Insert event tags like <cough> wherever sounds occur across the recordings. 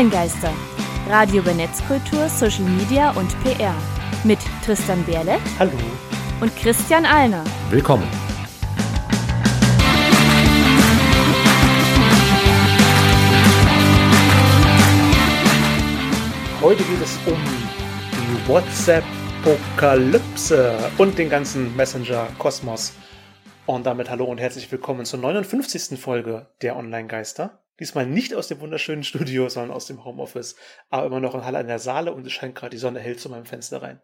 Online-Geister. Radio über Netzkultur, Social Media und PR. Mit Tristan Berle. Hallo. Und Christian Alner. Willkommen. Heute geht es um die WhatsApp-Apokalypse und den ganzen Messenger-Kosmos. Und damit hallo und herzlich willkommen zur 59. Folge der Online-Geister. Diesmal nicht aus dem wunderschönen Studio, sondern aus dem Homeoffice, aber immer noch in Halle an der Saale und es scheint gerade die Sonne hell zu meinem Fenster rein.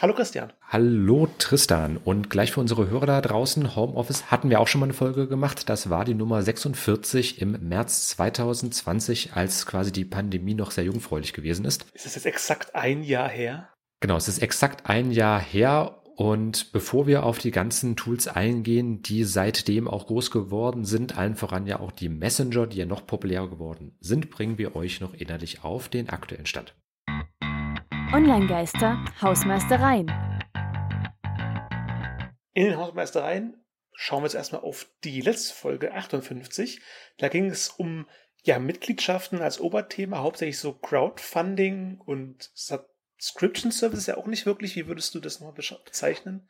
Hallo Christian. Hallo Tristan. Und gleich für unsere Hörer da draußen, Homeoffice hatten wir auch schon mal eine Folge gemacht. Das war die Nummer 46 im März 2020, als quasi die Pandemie noch sehr jungfräulich gewesen ist. Ist das jetzt exakt ein Jahr her? Genau, es ist exakt ein Jahr her und bevor wir auf die ganzen Tools eingehen, die seitdem auch groß geworden sind, allen voran ja auch die Messenger, die ja noch populärer geworden sind, bringen wir euch noch innerlich auf den aktuellen Stand. Online-Geister, Hausmeistereien. In den Hausmeistereien schauen wir jetzt erstmal auf die letzte Folge 58. Da ging es um ja, Mitgliedschaften als Oberthema, hauptsächlich so Crowdfunding und Subscription Service ist ja auch nicht wirklich. Wie würdest du das nochmal bezeichnen?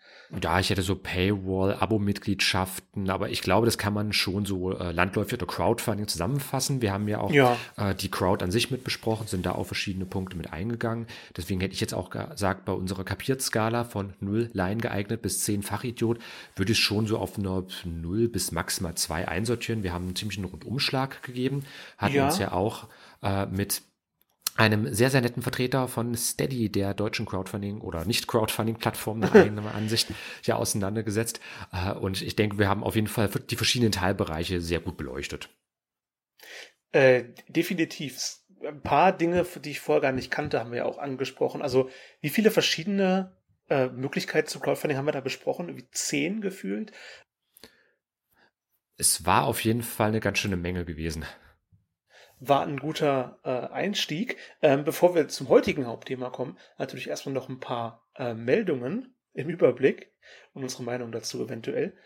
Ja, ich hätte so Paywall, Abo-Mitgliedschaften, aber ich glaube, das kann man schon so äh, landläufig oder Crowdfunding zusammenfassen. Wir haben ja auch ja. Äh, die Crowd an sich mit besprochen, sind da auf verschiedene Punkte mit eingegangen. Deswegen hätte ich jetzt auch gesagt, bei unserer Kapiertskala von 0 Laien geeignet bis 10 Fachidiot würde ich schon so auf eine 0 bis maximal 2 einsortieren. Wir haben einen ziemlichen Rundumschlag gegeben, hatten ja. uns ja auch äh, mit einem sehr, sehr netten Vertreter von Steady, der deutschen Crowdfunding oder Nicht-Crowdfunding-Plattform nach eigener <laughs> Ansicht ja auseinandergesetzt. Äh, und ich denke, wir haben auf jeden Fall die verschiedenen Teilbereiche sehr gut beleuchtet. Äh, definitiv. Ein paar Dinge, die ich vorher gar nicht kannte, haben wir ja auch angesprochen. Also, wie viele verschiedene äh, Möglichkeiten zum Crowdfunding haben wir da besprochen? Wie zehn gefühlt? Es war auf jeden Fall eine ganz schöne Menge gewesen war ein guter äh, Einstieg. Ähm, bevor wir zum heutigen Hauptthema kommen, natürlich erstmal noch ein paar äh, Meldungen im Überblick und unsere Meinung dazu eventuell.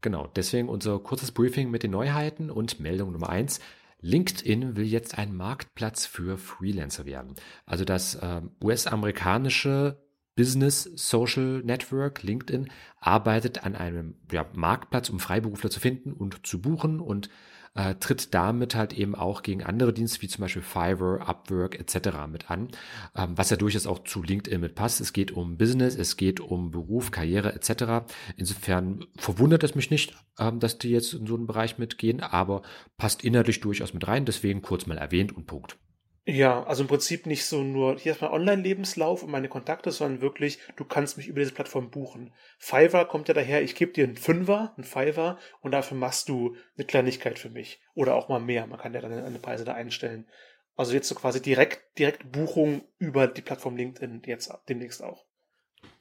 Genau, deswegen unser kurzes Briefing mit den Neuheiten und Meldung Nummer eins. LinkedIn will jetzt ein Marktplatz für Freelancer werden. Also das äh, US-amerikanische Business Social Network, LinkedIn, arbeitet an einem ja, Marktplatz, um Freiberufler zu finden und zu buchen und äh, tritt damit halt eben auch gegen andere Dienste wie zum Beispiel Fiverr, Upwork etc. mit an, ähm, was ja durchaus auch zu LinkedIn mit passt. Es geht um Business, es geht um Beruf, Karriere etc. Insofern verwundert es mich nicht, ähm, dass die jetzt in so einen Bereich mitgehen, aber passt inhaltlich durchaus mit rein. Deswegen kurz mal erwähnt und Punkt. Ja, also im Prinzip nicht so nur, hier ist mein Online-Lebenslauf und meine Kontakte, sondern wirklich, du kannst mich über diese Plattform buchen. Fiverr kommt ja daher, ich gebe dir einen Fünfer, einen Fiverr und dafür machst du eine Kleinigkeit für mich. Oder auch mal mehr, man kann ja dann eine Preise da einstellen. Also jetzt so quasi direkt, direkt Buchung über die Plattform LinkedIn jetzt demnächst auch.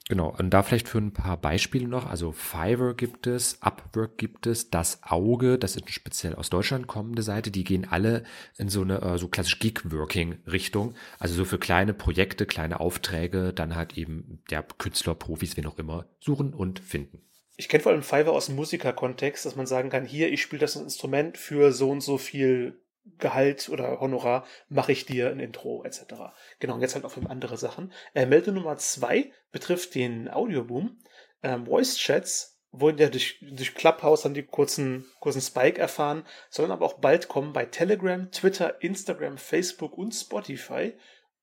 Genau, und da vielleicht für ein paar Beispiele noch. Also Fiverr gibt es, Upwork gibt es, Das Auge, das ist eine speziell aus Deutschland kommende Seite, die gehen alle in so eine äh, so klassisch Gig-Working-Richtung. Also so für kleine Projekte, kleine Aufträge, dann halt eben der Künstler, Profis, wen auch immer, suchen und finden. Ich kenne vor allem Fiverr aus dem Musikerkontext, dass man sagen kann, hier, ich spiele das Instrument für so und so viel Gehalt oder Honorar mache ich dir ein Intro etc. Genau, und jetzt halt auch für andere Sachen. Äh, Melde Nummer zwei betrifft den Audioboom. Ähm, Voice Chats wurden ja durch, durch Clubhouse dann die kurzen, kurzen Spike erfahren, sollen aber auch bald kommen bei Telegram, Twitter, Instagram, Facebook und Spotify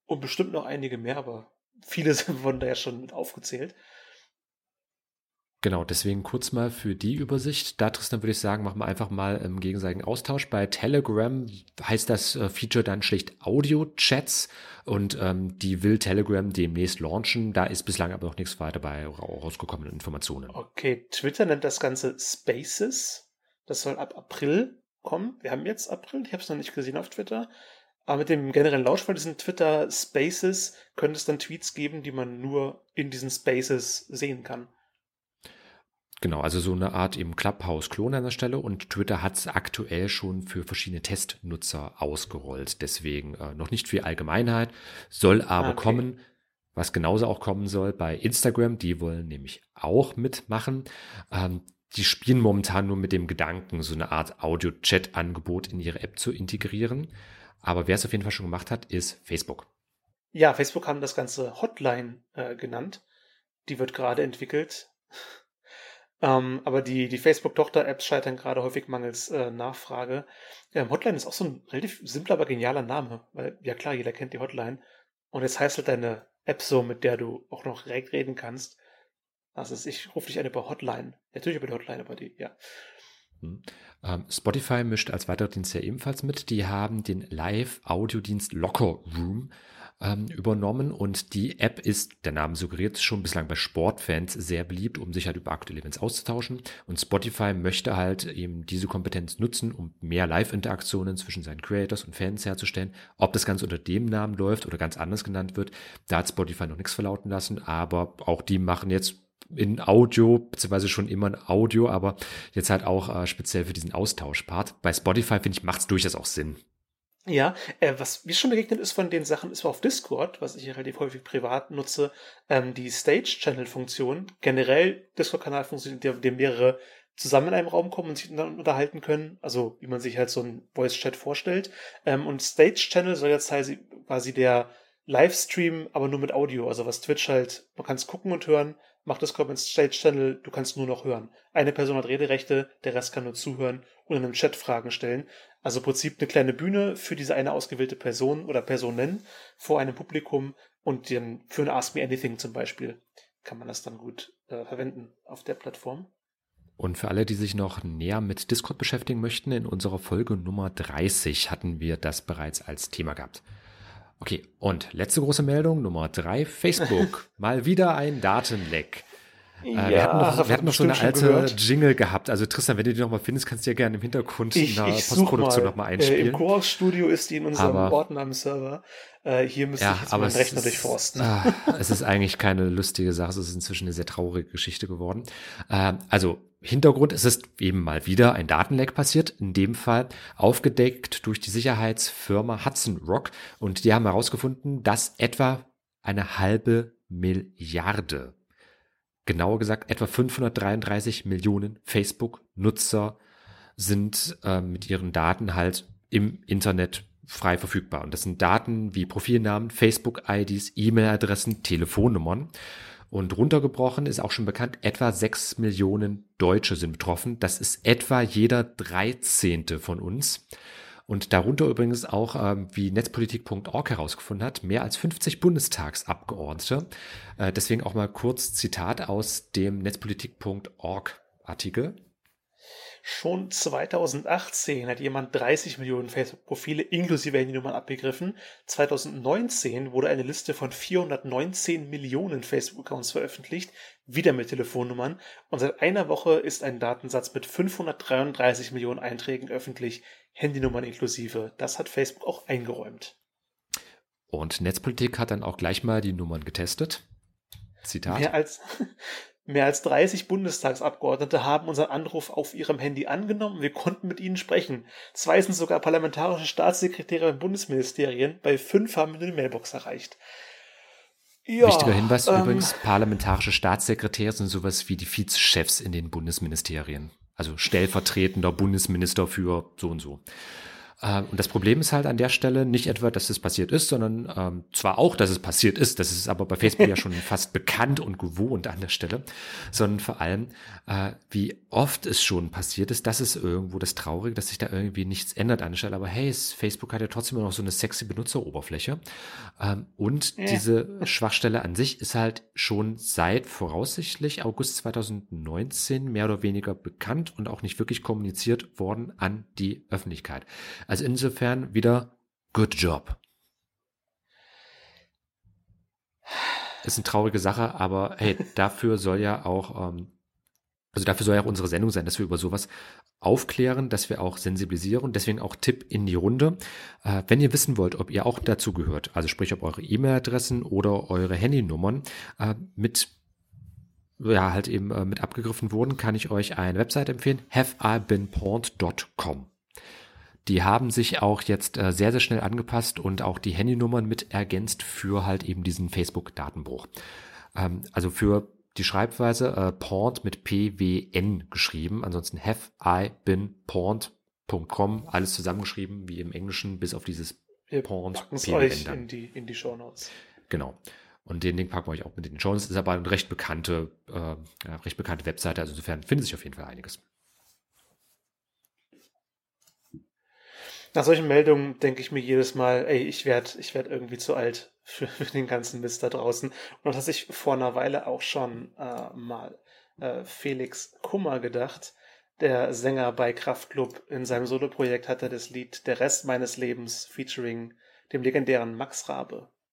und bestimmt noch einige mehr, aber viele <laughs> wurden da ja schon mit aufgezählt. Genau, deswegen kurz mal für die Übersicht. Da, Tristan, würde ich sagen, machen wir einfach mal im gegenseitigen Austausch. Bei Telegram heißt das äh, Feature dann schlicht Audio-Chats und ähm, die will Telegram demnächst launchen. Da ist bislang aber noch nichts weiter bei rausgekommenen Informationen. Okay, Twitter nennt das Ganze Spaces. Das soll ab April kommen. Wir haben jetzt April, ich habe es noch nicht gesehen auf Twitter. Aber mit dem generellen Launch von diesen Twitter Spaces könnte es dann Tweets geben, die man nur in diesen Spaces sehen kann. Genau, also so eine Art eben Clubhouse-Klon an der Stelle und Twitter hat es aktuell schon für verschiedene Testnutzer ausgerollt. Deswegen äh, noch nicht viel Allgemeinheit, soll aber ah, okay. kommen. Was genauso auch kommen soll bei Instagram, die wollen nämlich auch mitmachen. Ähm, die spielen momentan nur mit dem Gedanken, so eine Art Audio-Chat-Angebot in ihre App zu integrieren. Aber wer es auf jeden Fall schon gemacht hat, ist Facebook. Ja, Facebook haben das Ganze Hotline äh, genannt. Die wird gerade entwickelt. Ähm, aber die, die Facebook-Tochter-Apps scheitern gerade häufig mangels äh, Nachfrage. Ähm, Hotline ist auch so ein relativ simpler, aber genialer Name. Weil, ja klar, jeder kennt die Hotline. Und jetzt heißt halt deine App so, mit der du auch noch direkt reden kannst. Also ich rufe dich an über Hotline. Natürlich über die Hotline, aber die, ja. Hm. Ähm, Spotify mischt als weiterer Dienst ja ebenfalls mit. Die haben den Live-Audiodienst Locker Room ähm, übernommen und die App ist, der Name suggeriert, schon bislang bei Sportfans sehr beliebt, um sich halt über aktuelle Events auszutauschen. Und Spotify möchte halt eben diese Kompetenz nutzen, um mehr Live-Interaktionen zwischen seinen Creators und Fans herzustellen. Ob das Ganze unter dem Namen läuft oder ganz anders genannt wird, da hat Spotify noch nichts verlauten lassen, aber auch die machen jetzt in Audio, beziehungsweise schon immer in Audio, aber jetzt halt auch äh, speziell für diesen Austauschpart. Bei Spotify, finde ich, macht es durchaus auch Sinn. Ja, äh, was mir schon begegnet ist von den Sachen, ist auf Discord, was ich relativ häufig privat nutze, ähm, die Stage-Channel-Funktion. Generell, Discord-Kanal funktioniert, in dem mehrere zusammen in einem Raum kommen und sich unterhalten können. Also, wie man sich halt so ein Voice-Chat vorstellt. Ähm, und Stage-Channel soll jetzt quasi der Livestream, aber nur mit Audio. Also, was Twitch halt, man kann es gucken und hören, macht das Comment Stage Channel, du kannst nur noch hören. Eine Person hat Rederechte, der Rest kann nur zuhören und in einem Chat Fragen stellen. Also im Prinzip eine kleine Bühne für diese eine ausgewählte Person oder Personen vor einem Publikum und dann für ein Ask Me Anything zum Beispiel kann man das dann gut äh, verwenden auf der Plattform. Und für alle, die sich noch näher mit Discord beschäftigen möchten, in unserer Folge Nummer 30 hatten wir das bereits als Thema gehabt. Okay, und letzte große Meldung, Nummer drei, Facebook. <laughs> Mal wieder ein Datenleck. Ja, äh, wir hatten noch, wir hatten noch so eine alte gehört. Jingle gehabt. Also Tristan, wenn du die noch mal findest, kannst du ja gerne im Hintergrund ich, in der Postproduktion noch mal einspielen. Äh, Im Chorus-Studio ist die in unserem aber, Ordner am Server. Äh, hier müsste ja, ich jetzt meinen Rechner ist, durchforsten. Ah, <laughs> es ist eigentlich keine lustige Sache. Es ist inzwischen eine sehr traurige Geschichte geworden. Äh, also Hintergrund ist es eben mal wieder ein Datenleck passiert, in dem Fall aufgedeckt durch die Sicherheitsfirma Hudson Rock und die haben herausgefunden, dass etwa eine halbe Milliarde, genauer gesagt etwa 533 Millionen Facebook-Nutzer sind äh, mit ihren Daten halt im Internet frei verfügbar. Und das sind Daten wie Profilnamen, Facebook-IDs, E-Mail-Adressen, Telefonnummern. Und runtergebrochen ist auch schon bekannt, etwa sechs Millionen Deutsche sind betroffen. Das ist etwa jeder 13. von uns. Und darunter übrigens auch, ähm, wie netzpolitik.org herausgefunden hat, mehr als 50 Bundestagsabgeordnete. Äh, deswegen auch mal kurz Zitat aus dem netzpolitik.org Artikel. Schon 2018 hat jemand 30 Millionen Facebook-Profile inklusive Handynummern abgegriffen. 2019 wurde eine Liste von 419 Millionen Facebook-Accounts veröffentlicht, wieder mit Telefonnummern. Und seit einer Woche ist ein Datensatz mit 533 Millionen Einträgen öffentlich, Handynummern inklusive. Das hat Facebook auch eingeräumt. Und Netzpolitik hat dann auch gleich mal die Nummern getestet. Zitat. Mehr als, <laughs> Mehr als 30 Bundestagsabgeordnete haben unseren Anruf auf ihrem Handy angenommen. Wir konnten mit ihnen sprechen. Zwei sind sogar parlamentarische Staatssekretäre in Bundesministerien. Bei fünf haben wir eine Mailbox erreicht. Ja, Wichtiger Hinweis ähm, übrigens, parlamentarische Staatssekretäre sind sowas wie die Vizechefs in den Bundesministerien. Also stellvertretender Bundesminister für so und so. Ähm, und das Problem ist halt an der Stelle nicht etwa, dass es passiert ist, sondern ähm, zwar auch, dass es passiert ist, das ist aber bei Facebook ja schon <laughs> fast bekannt und gewohnt an der Stelle, sondern vor allem, äh, wie oft es schon passiert ist, das ist irgendwo das Traurige, dass sich da irgendwie nichts ändert an der Stelle. Aber hey, Facebook hat ja trotzdem immer noch so eine sexy Benutzeroberfläche. Ähm, und ja. diese Schwachstelle an sich ist halt schon seit voraussichtlich August 2019 mehr oder weniger bekannt und auch nicht wirklich kommuniziert worden an die Öffentlichkeit. Also insofern wieder good job. Ist eine traurige Sache, aber hey, <laughs> dafür soll ja auch, ähm, also dafür soll ja auch unsere Sendung sein, dass wir über sowas aufklären, dass wir auch sensibilisieren. Deswegen auch Tipp in die Runde. Äh, wenn ihr wissen wollt, ob ihr auch dazu gehört, also sprich, ob eure E-Mail-Adressen oder eure Handynummern äh, mit ja, halt eben äh, mit abgegriffen wurden, kann ich euch eine Website empfehlen, haveibeenpawned.com. Die haben sich auch jetzt äh, sehr, sehr schnell angepasst und auch die Handynummern mit ergänzt für halt eben diesen Facebook-Datenbruch. Ähm, also für die Schreibweise äh, pawned mit PWN geschrieben. Ansonsten have I been pawned.com, alles zusammengeschrieben, wie im Englischen, bis auf dieses Wir es euch in die, in die Show Notes. Genau. Und den Link packen wir euch auch mit in den Show Notes. Ist aber eine recht bekannte, äh, recht bekannte Webseite. Also insofern findet sich auf jeden Fall einiges. Nach solchen Meldungen denke ich mir jedes Mal, ey, ich werde ich werd irgendwie zu alt für, <laughs> für, den ganzen Mist da draußen. Und das ich vor einer Weile auch schon äh, mal äh, Felix Kummer gedacht. Der Sänger bei Kraftklub in seinem Soloprojekt hatte das Lied Der Rest meines Lebens featuring dem legendären Max Rabe